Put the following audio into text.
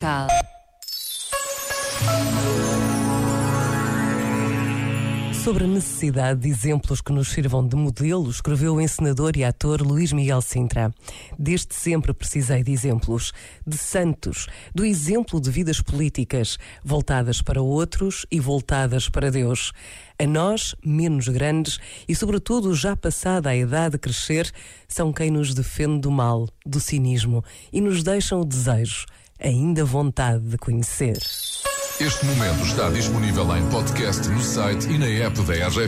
Cal. Sobre a necessidade de exemplos que nos sirvam de modelo, escreveu o encenador e ator Luís Miguel Sintra. Desde sempre precisei de exemplos, de santos, do exemplo de vidas políticas, voltadas para outros e voltadas para Deus. A nós, menos grandes e, sobretudo, já passada a idade de crescer, são quem nos defende do mal, do cinismo e nos deixam o desejo ainda vontade de conhecer. Este momento está disponível em podcast no site e na app da RGF.